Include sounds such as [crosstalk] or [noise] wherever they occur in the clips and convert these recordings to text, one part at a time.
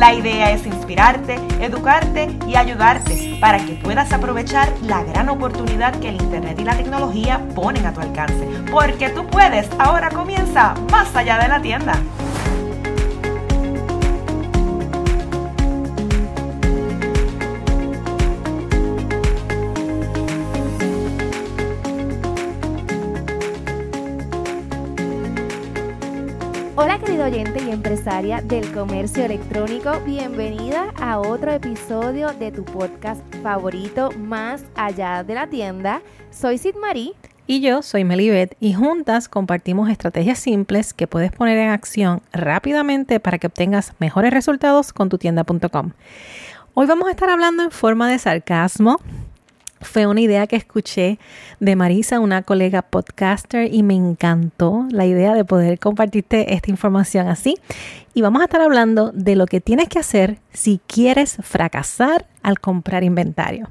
La idea es inspirarte, educarte y ayudarte para que puedas aprovechar la gran oportunidad que el Internet y la tecnología ponen a tu alcance. Porque tú puedes, ahora comienza más allá de la tienda. Hola querido oyente y empresaria del comercio electrónico, bienvenida a otro episodio de tu podcast favorito Más allá de la tienda. Soy Sid Marie. Y yo soy Melibet y juntas compartimos estrategias simples que puedes poner en acción rápidamente para que obtengas mejores resultados con tu tienda.com. Hoy vamos a estar hablando en forma de sarcasmo, fue una idea que escuché de Marisa, una colega podcaster, y me encantó la idea de poder compartirte esta información así. Y vamos a estar hablando de lo que tienes que hacer si quieres fracasar al comprar inventario.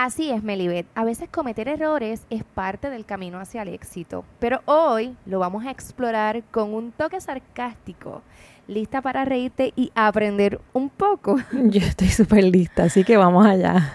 Así es, Melibet. A veces cometer errores es parte del camino hacia el éxito, pero hoy lo vamos a explorar con un toque sarcástico lista para reírte y aprender un poco. [laughs] Yo estoy súper lista, así que vamos allá.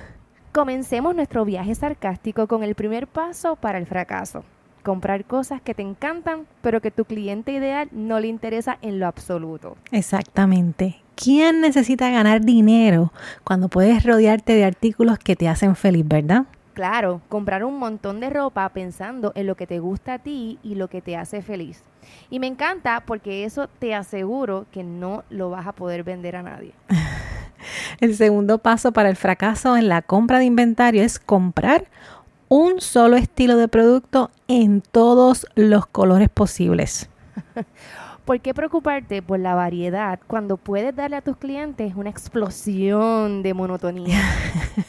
Comencemos nuestro viaje sarcástico con el primer paso para el fracaso. Comprar cosas que te encantan, pero que tu cliente ideal no le interesa en lo absoluto. Exactamente. ¿Quién necesita ganar dinero cuando puedes rodearte de artículos que te hacen feliz, verdad? Claro, comprar un montón de ropa pensando en lo que te gusta a ti y lo que te hace feliz. Y me encanta porque eso te aseguro que no lo vas a poder vender a nadie. [laughs] El segundo paso para el fracaso en la compra de inventario es comprar un solo estilo de producto en todos los colores posibles. [laughs] ¿Por qué preocuparte por la variedad cuando puedes darle a tus clientes una explosión de monotonía?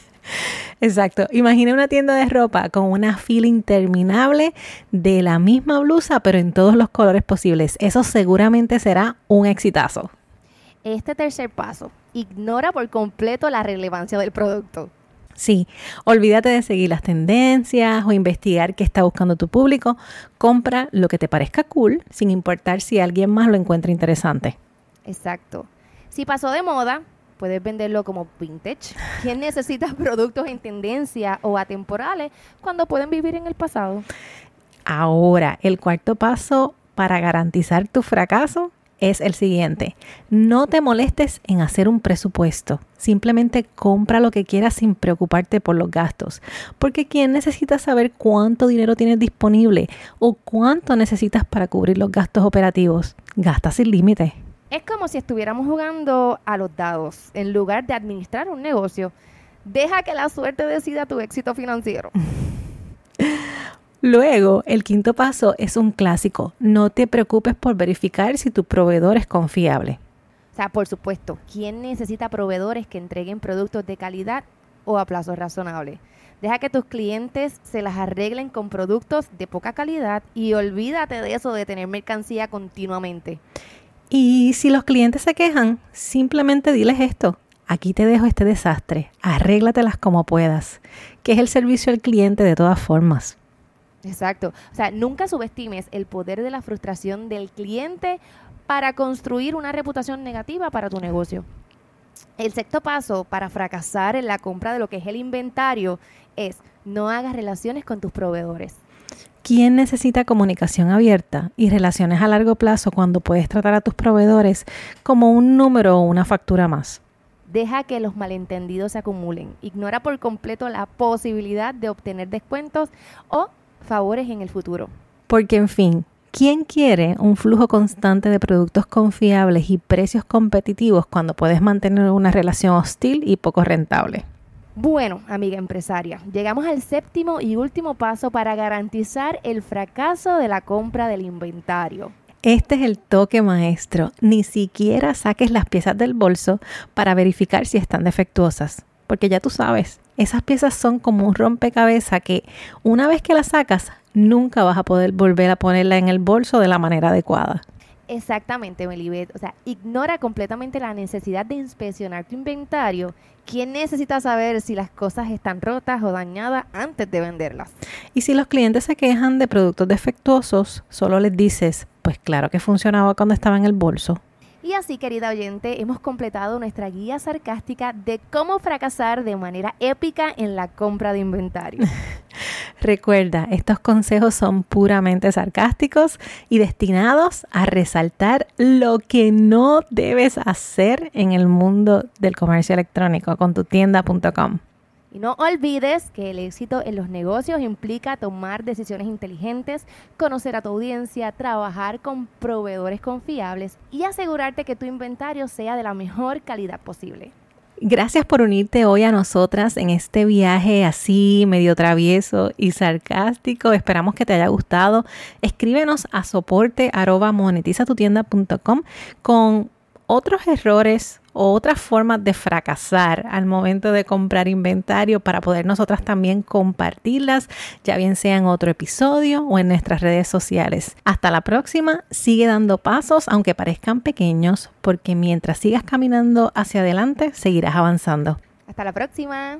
[laughs] Exacto. Imagina una tienda de ropa con una fila interminable de la misma blusa, pero en todos los colores posibles. Eso seguramente será un exitazo. Este tercer paso, ignora por completo la relevancia del producto. Sí, olvídate de seguir las tendencias o investigar qué está buscando tu público. Compra lo que te parezca cool, sin importar si alguien más lo encuentra interesante. Exacto. Si pasó de moda, puedes venderlo como vintage. ¿Quién necesita [laughs] productos en tendencia o atemporales cuando pueden vivir en el pasado? Ahora, el cuarto paso para garantizar tu fracaso es el siguiente. No te molestes en hacer un presupuesto. Simplemente compra lo que quieras sin preocuparte por los gastos. Porque ¿quién necesita saber cuánto dinero tienes disponible o cuánto necesitas para cubrir los gastos operativos? Gasta sin límite. Es como si estuviéramos jugando a los dados en lugar de administrar un negocio. Deja que la suerte decida tu éxito financiero. [laughs] Luego, el quinto paso es un clásico. No te preocupes por verificar si tu proveedor es confiable. O sea, por supuesto, ¿quién necesita proveedores que entreguen productos de calidad o a plazos razonables? Deja que tus clientes se las arreglen con productos de poca calidad y olvídate de eso de tener mercancía continuamente. Y si los clientes se quejan, simplemente diles esto. Aquí te dejo este desastre, arréglatelas como puedas, que es el servicio al cliente de todas formas. Exacto. O sea, nunca subestimes el poder de la frustración del cliente para construir una reputación negativa para tu negocio. El sexto paso para fracasar en la compra de lo que es el inventario es no hagas relaciones con tus proveedores. ¿Quién necesita comunicación abierta y relaciones a largo plazo cuando puedes tratar a tus proveedores como un número o una factura más? Deja que los malentendidos se acumulen. Ignora por completo la posibilidad de obtener descuentos o favores en el futuro. Porque, en fin, ¿Quién quiere un flujo constante de productos confiables y precios competitivos cuando puedes mantener una relación hostil y poco rentable? Bueno, amiga empresaria, llegamos al séptimo y último paso para garantizar el fracaso de la compra del inventario. Este es el toque maestro. Ni siquiera saques las piezas del bolso para verificar si están defectuosas. Porque ya tú sabes, esas piezas son como un rompecabezas que una vez que las sacas, nunca vas a poder volver a ponerla en el bolso de la manera adecuada. Exactamente, Melibet. O sea, ignora completamente la necesidad de inspeccionar tu inventario. ¿Quién necesita saber si las cosas están rotas o dañadas antes de venderlas? Y si los clientes se quejan de productos defectuosos, solo les dices, pues claro que funcionaba cuando estaba en el bolso. Y así, querida oyente, hemos completado nuestra guía sarcástica de cómo fracasar de manera épica en la compra de inventario. [laughs] Recuerda, estos consejos son puramente sarcásticos y destinados a resaltar lo que no debes hacer en el mundo del comercio electrónico con tu tienda.com. Y no olvides que el éxito en los negocios implica tomar decisiones inteligentes, conocer a tu audiencia, trabajar con proveedores confiables y asegurarte que tu inventario sea de la mejor calidad posible. Gracias por unirte hoy a nosotras en este viaje así medio travieso y sarcástico. Esperamos que te haya gustado. Escríbenos a soporte monetizatutienda.com con otros errores o otras formas de fracasar al momento de comprar inventario para poder nosotras también compartirlas, ya bien sea en otro episodio o en nuestras redes sociales. Hasta la próxima, sigue dando pasos aunque parezcan pequeños, porque mientras sigas caminando hacia adelante, seguirás avanzando. Hasta la próxima.